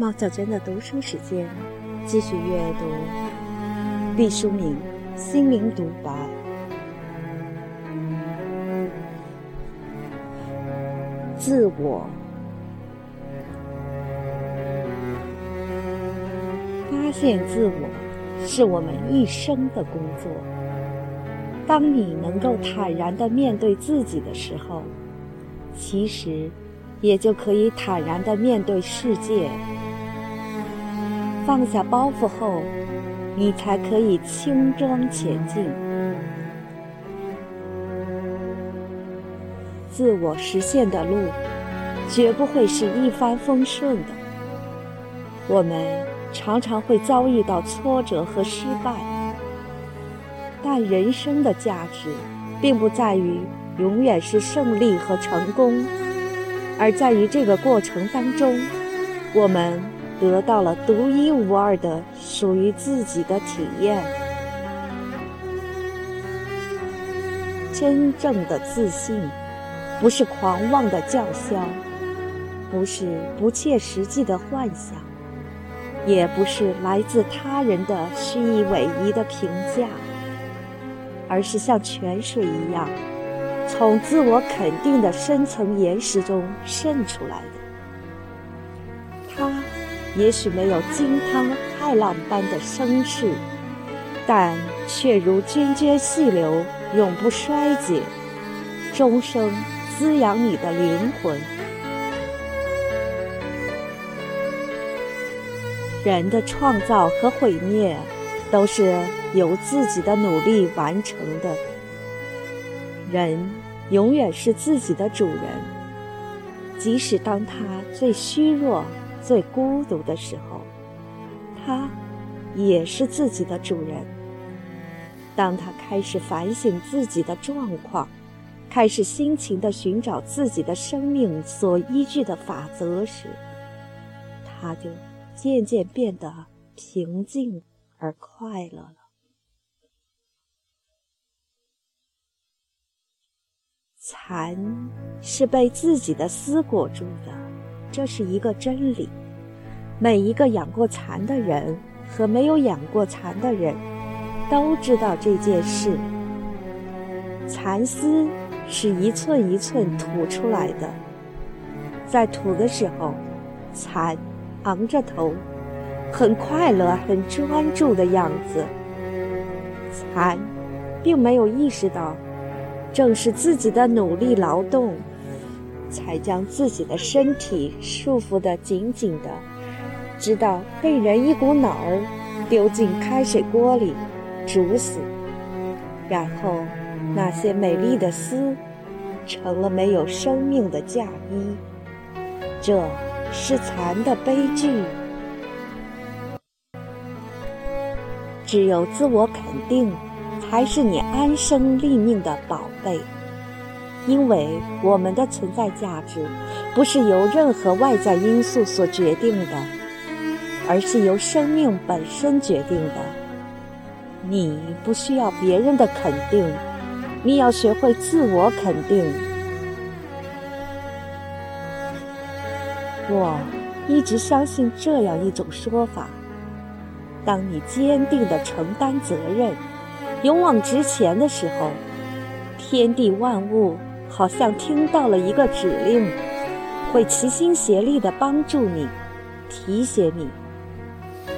猫小娟的读书时间，继续阅读毕淑敏《心灵独白》。自我发现自我，是我们一生的工作。当你能够坦然的面对自己的时候，其实也就可以坦然的面对世界。放下包袱后，你才可以轻装前进。自我实现的路，绝不会是一帆风顺的。我们常常会遭遇到挫折和失败，但人生的价值，并不在于永远是胜利和成功，而在于这个过程当中，我们。得到了独一无二的属于自己的体验。真正的自信，不是狂妄的叫嚣，不是不切实际的幻想，也不是来自他人的虚以委蛇的评价，而是像泉水一样，从自我肯定的深层岩石中渗出来的。也许没有惊涛骇浪般的声势，但却如涓涓细流，永不衰竭，终生滋养你的灵魂。人的创造和毁灭，都是由自己的努力完成的。人永远是自己的主人，即使当他最虚弱。最孤独的时候，他也是自己的主人。当他开始反省自己的状况，开始辛勤地寻找自己的生命所依据的法则时，他就渐渐变得平静而快乐了。蚕是被自己的丝裹住的。这是一个真理，每一个养过蚕的人和没有养过蚕的人，都知道这件事。蚕丝是一寸一寸吐出来的，在吐的时候，蚕昂着头，很快乐、很专注的样子。蚕并没有意识到，正是自己的努力劳动。才将自己的身体束缚得紧紧的，直到被人一股脑儿丢进开水锅里煮死，然后那些美丽的丝成了没有生命的嫁衣。这是蚕的悲剧。只有自我肯定，才是你安身立命的宝贝。因为我们的存在价值不是由任何外在因素所决定的，而是由生命本身决定的。你不需要别人的肯定，你要学会自我肯定。我一直相信这样一种说法：当你坚定地承担责任、勇往直前的时候，天地万物。好像听到了一个指令，会齐心协力地帮助你，提携你。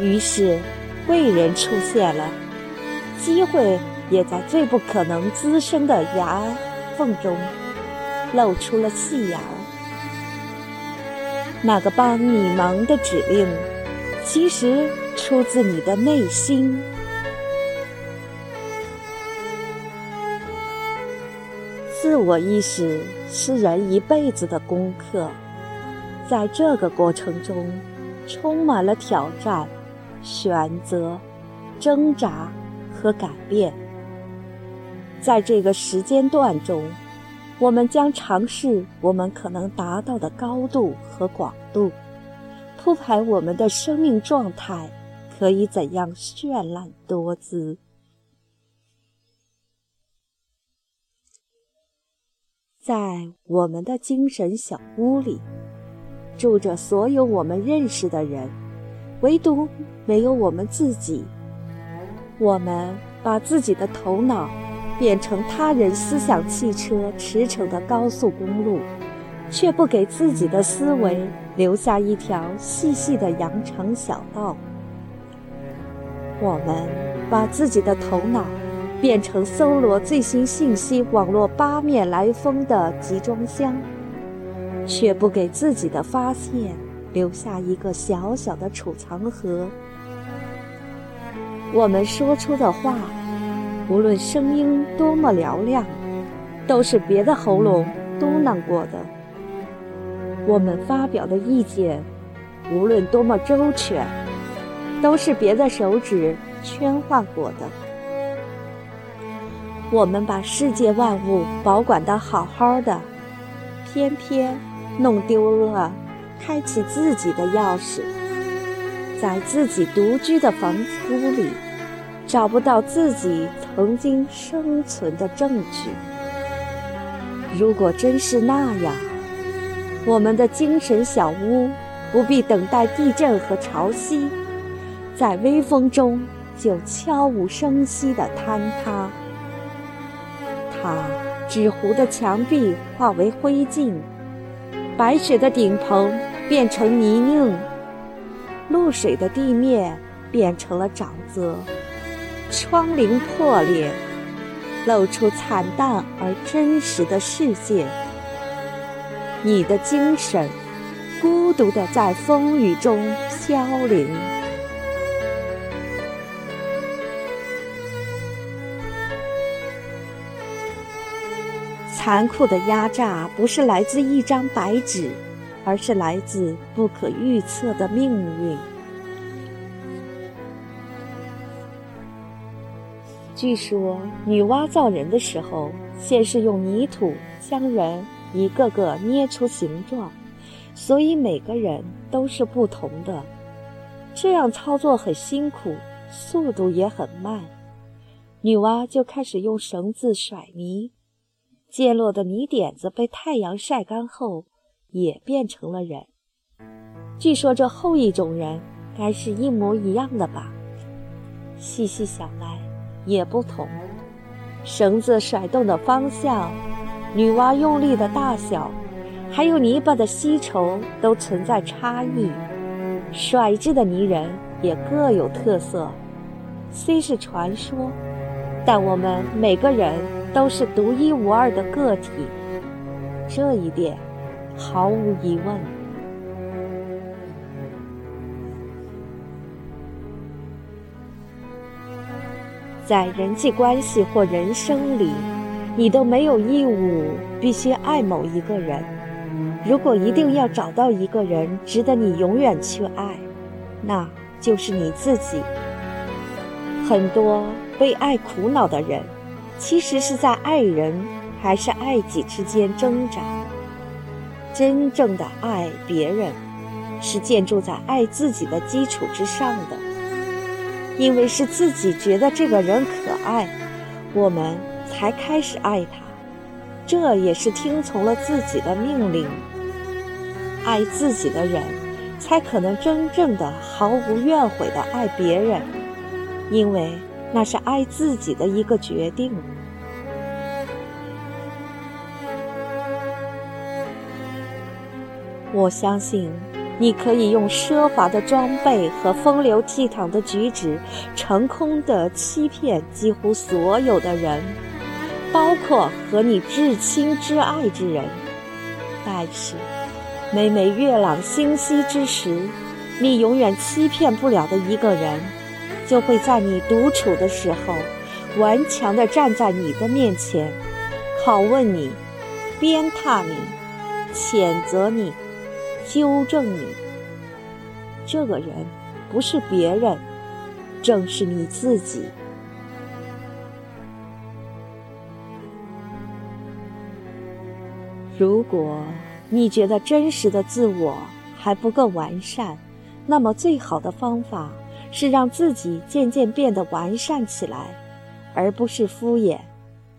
于是，贵人出现了，机会也在最不可能滋生的牙缝中露出了细芽。那个帮你忙的指令，其实出自你的内心。自我意识是人一辈子的功课，在这个过程中，充满了挑战、选择、挣扎和改变。在这个时间段中，我们将尝试我们可能达到的高度和广度，铺排我们的生命状态可以怎样绚烂多姿。在我们的精神小屋里，住着所有我们认识的人，唯独没有我们自己。我们把自己的头脑变成他人思想汽车驰骋的高速公路，却不给自己的思维留下一条细细的羊肠小道。我们把自己的头脑变成搜罗最新信息网络八面来风的集装箱，却不给自己的发现留下一个小小的储藏盒。我们说出的话，无论声音多么嘹亮，都是别的喉咙嘟囔过的；我们发表的意见，无论多么周全，都是别的手指圈画过的。我们把世界万物保管得好好的，偏偏弄丢了开启自己的钥匙。在自己独居的房屋里，找不到自己曾经生存的证据。如果真是那样，我们的精神小屋不必等待地震和潮汐，在微风中就悄无声息地坍塌。它纸糊的墙壁化为灰烬，白雪的顶棚变成泥泞。露水的地面变成了沼泽，窗棂破裂，露出惨淡而真实的世界。你的精神孤独地在风雨中飘零。残酷的压榨不是来自一张白纸。而是来自不可预测的命运。据说，女娲造人的时候，先是用泥土将人一个个捏出形状，所以每个人都是不同的。这样操作很辛苦，速度也很慢。女娲就开始用绳子甩泥，溅落的泥点子被太阳晒干后。也变成了人。据说这后一种人该是一模一样的吧？细细想来也不同。绳子甩动的方向、女娲用力的大小，还有泥巴的稀稠，都存在差异。甩制的泥人也各有特色。虽是传说，但我们每个人都是独一无二的个体。这一点。毫无疑问，在人际关系或人生里，你都没有义务必须爱某一个人。如果一定要找到一个人值得你永远去爱，那就是你自己。很多为爱苦恼的人，其实是在爱人还是爱己之间挣扎。真正的爱别人，是建筑在爱自己的基础之上的。因为是自己觉得这个人可爱，我们才开始爱他。这也是听从了自己的命令。爱自己的人，才可能真正的毫无怨悔的爱别人，因为那是爱自己的一个决定。我相信，你可以用奢华的装备和风流倜傥的举止，成功的欺骗几乎所有的人，包括和你至亲至爱之人。但是，每每月朗星稀之时，你永远欺骗不了的一个人，就会在你独处的时候，顽强地站在你的面前，拷问你，鞭挞你，谴责你。纠正你，这个人不是别人，正是你自己。如果你觉得真实的自我还不够完善，那么最好的方法是让自己渐渐变得完善起来，而不是敷衍、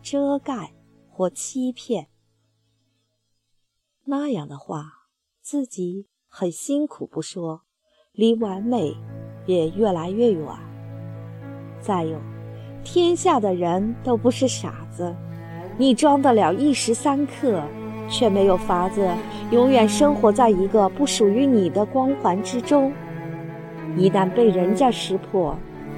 遮盖或欺骗。那样的话。自己很辛苦不说，离完美也越来越远。再有，天下的人都不是傻子，你装得了一时三刻，却没有法子永远生活在一个不属于你的光环之中。一旦被人家识破，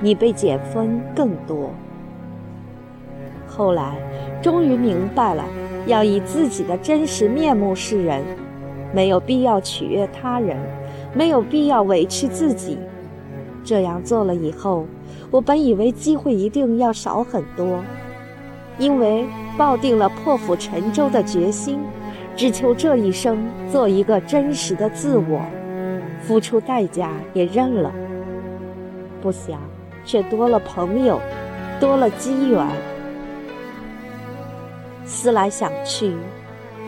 你被减分更多。后来，终于明白了，要以自己的真实面目示人，没有必要取悦他人，没有必要委屈自己。这样做了以后，我本以为机会一定要少很多，因为抱定了破釜沉舟的决心，只求这一生做一个真实的自我，付出代价也认了。不想，却多了朋友，多了机缘。思来想去，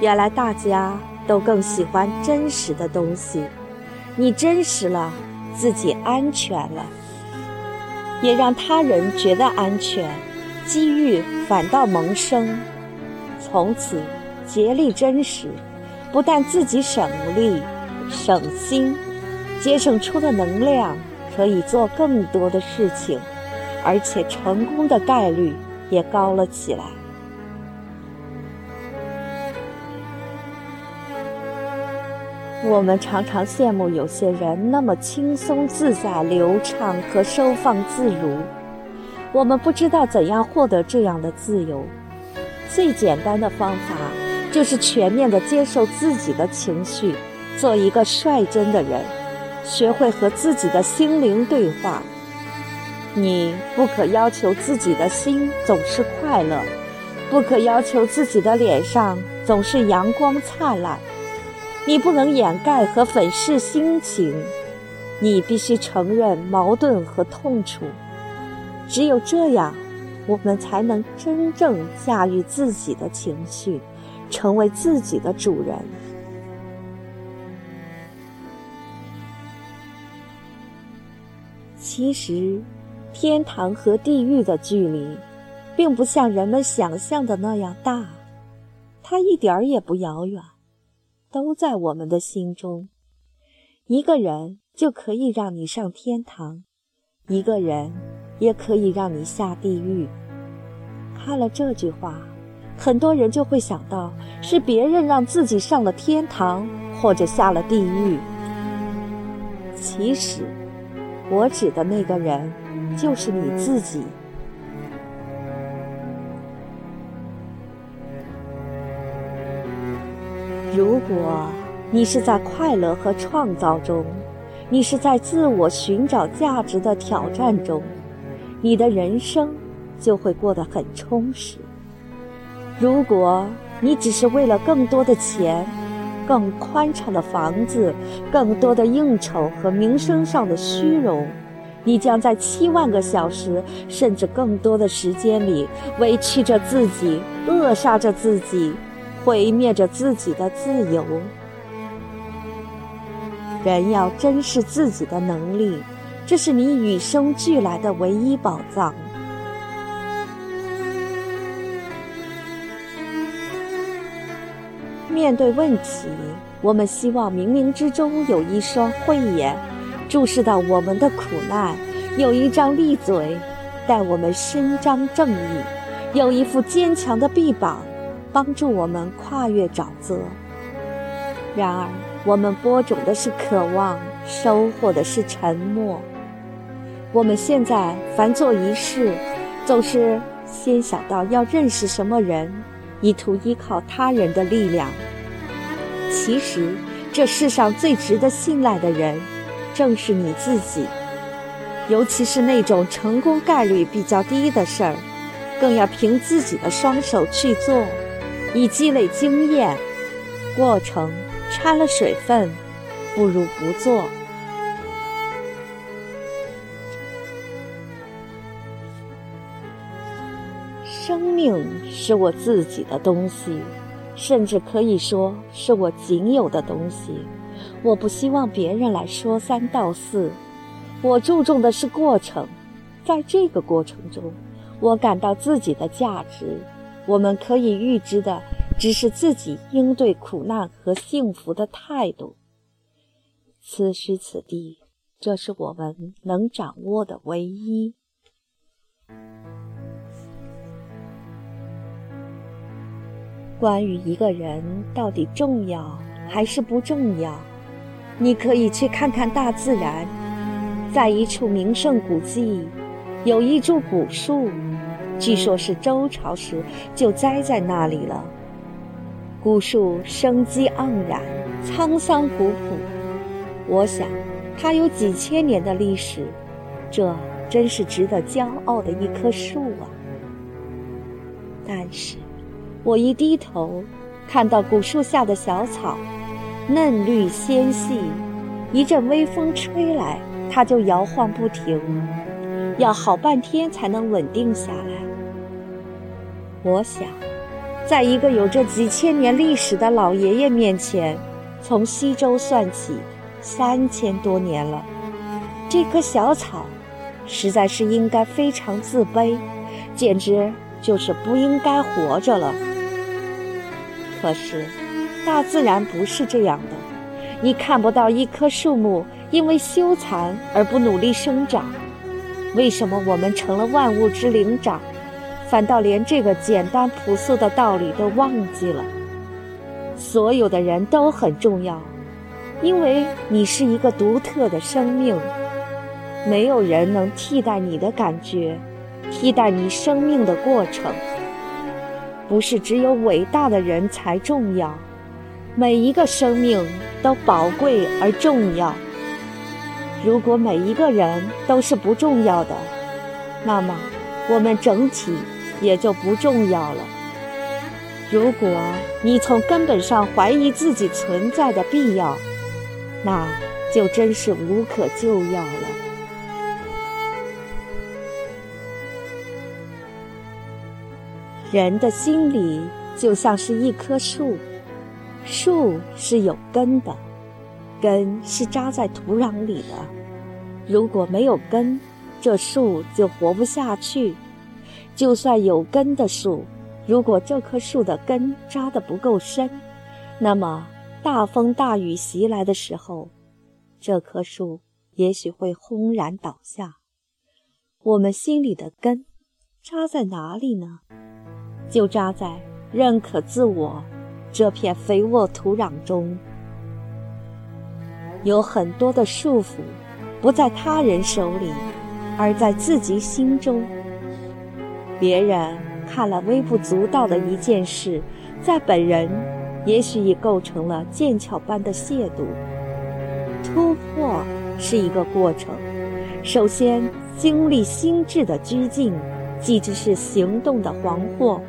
原来大家都更喜欢真实的东西。你真实了，自己安全了，也让他人觉得安全，机遇反倒萌生。从此竭力真实，不但自己省力省心，节省出的能量。可以做更多的事情，而且成功的概率也高了起来。我们常常羡慕有些人那么轻松自在、流畅和收放自如，我们不知道怎样获得这样的自由。最简单的方法就是全面的接受自己的情绪，做一个率真的人。学会和自己的心灵对话。你不可要求自己的心总是快乐，不可要求自己的脸上总是阳光灿烂。你不能掩盖和粉饰心情，你必须承认矛盾和痛楚。只有这样，我们才能真正驾驭自己的情绪，成为自己的主人。其实，天堂和地狱的距离，并不像人们想象的那样大，它一点儿也不遥远，都在我们的心中。一个人就可以让你上天堂，一个人也可以让你下地狱。看了这句话，很多人就会想到是别人让自己上了天堂，或者下了地狱。其实。我指的那个人，就是你自己。如果你是在快乐和创造中，你是在自我寻找价值的挑战中，你的人生就会过得很充实。如果你只是为了更多的钱，更宽敞的房子，更多的应酬和名声上的虚荣，你将在七万个小时甚至更多的时间里委屈着自己，扼杀着自己，毁灭着自己的自由。人要珍视自己的能力，这是你与生俱来的唯一宝藏。面对问题，我们希望冥冥之中有一双慧眼，注视到我们的苦难；有一张利嘴，待我们伸张正义；有一副坚强的臂膀，帮助我们跨越沼泽。然而，我们播种的是渴望，收获的是沉默。我们现在凡做一事，总是先想到要认识什么人。意图依靠他人的力量，其实这世上最值得信赖的人，正是你自己。尤其是那种成功概率比较低的事儿，更要凭自己的双手去做，以积累经验。过程掺了水分，不如不做。命是我自己的东西，甚至可以说是我仅有的东西。我不希望别人来说三道四，我注重的是过程。在这个过程中，我感到自己的价值。我们可以预知的，只是自己应对苦难和幸福的态度。此时此地，这是我们能掌握的唯一。关于一个人到底重要还是不重要，你可以去看看大自然，在一处名胜古迹，有一株古树，据说是周朝时就栽在那里了。古树生机盎然，沧桑古朴，我想它有几千年的历史，这真是值得骄傲的一棵树啊！但是。我一低头，看到古树下的小草，嫩绿纤细，一阵微风吹来，它就摇晃不停，要好半天才能稳定下来。我想，在一个有着几千年历史的老爷爷面前，从西周算起，三千多年了，这棵小草，实在是应该非常自卑，简直就是不应该活着了。可是，大自然不是这样的。你看不到一棵树木因为羞残而不努力生长。为什么我们成了万物之灵长，反倒连这个简单朴素的道理都忘记了？所有的人都很重要，因为你是一个独特的生命，没有人能替代你的感觉，替代你生命的过程。不是只有伟大的人才重要，每一个生命都宝贵而重要。如果每一个人都是不重要的，那么我们整体也就不重要了。如果你从根本上怀疑自己存在的必要，那就真是无可救药了。人的心里就像是一棵树，树是有根的，根是扎在土壤里的。如果没有根，这树就活不下去。就算有根的树，如果这棵树的根扎得不够深，那么大风大雨袭来的时候，这棵树也许会轰然倒下。我们心里的根扎在哪里呢？就扎在认可自我这片肥沃土壤中，有很多的束缚，不在他人手里，而在自己心中。别人看了微不足道的一件事，在本人也许已构成了剑鞘般的亵渎。突破是一个过程，首先经历心智的拘禁。即只是行动的惶惑，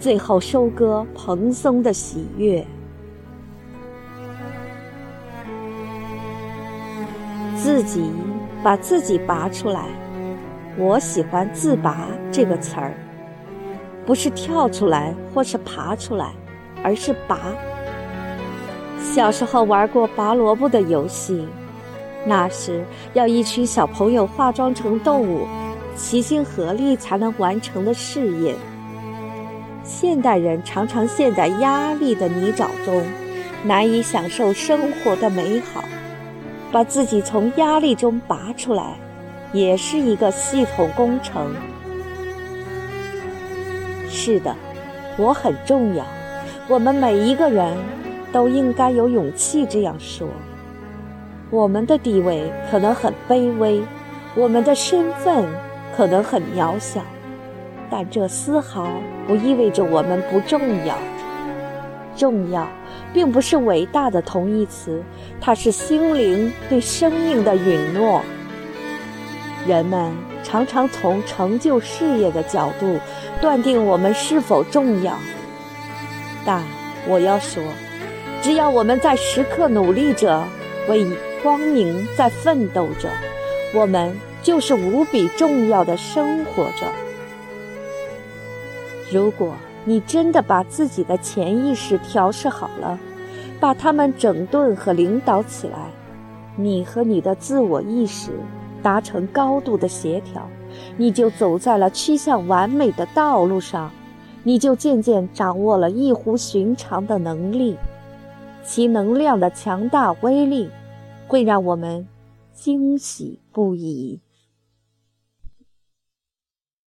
最后收割蓬松的喜悦。自己把自己拔出来，我喜欢“自拔”这个词儿，不是跳出来或是爬出来，而是拔。小时候玩过拔萝卜的游戏，那时要一群小朋友化妆成动物。齐心合力才能完成的事业。现代人常常陷在压力的泥沼中，难以享受生活的美好。把自己从压力中拔出来，也是一个系统工程。是的，我很重要。我们每一个人都应该有勇气这样说。我们的地位可能很卑微，我们的身份。可能很渺小，但这丝毫不意味着我们不重要。重要，并不是伟大的同义词，它是心灵对生命的允诺。人们常常从成就事业的角度断定我们是否重要，但我要说，只要我们在时刻努力着，为光明在奋斗着，我们。就是无比重要的生活着。如果你真的把自己的潜意识调试好了，把它们整顿和领导起来，你和你的自我意识达成高度的协调，你就走在了趋向完美的道路上，你就渐渐掌握了异乎寻常的能力，其能量的强大威力。会让我们惊喜不已。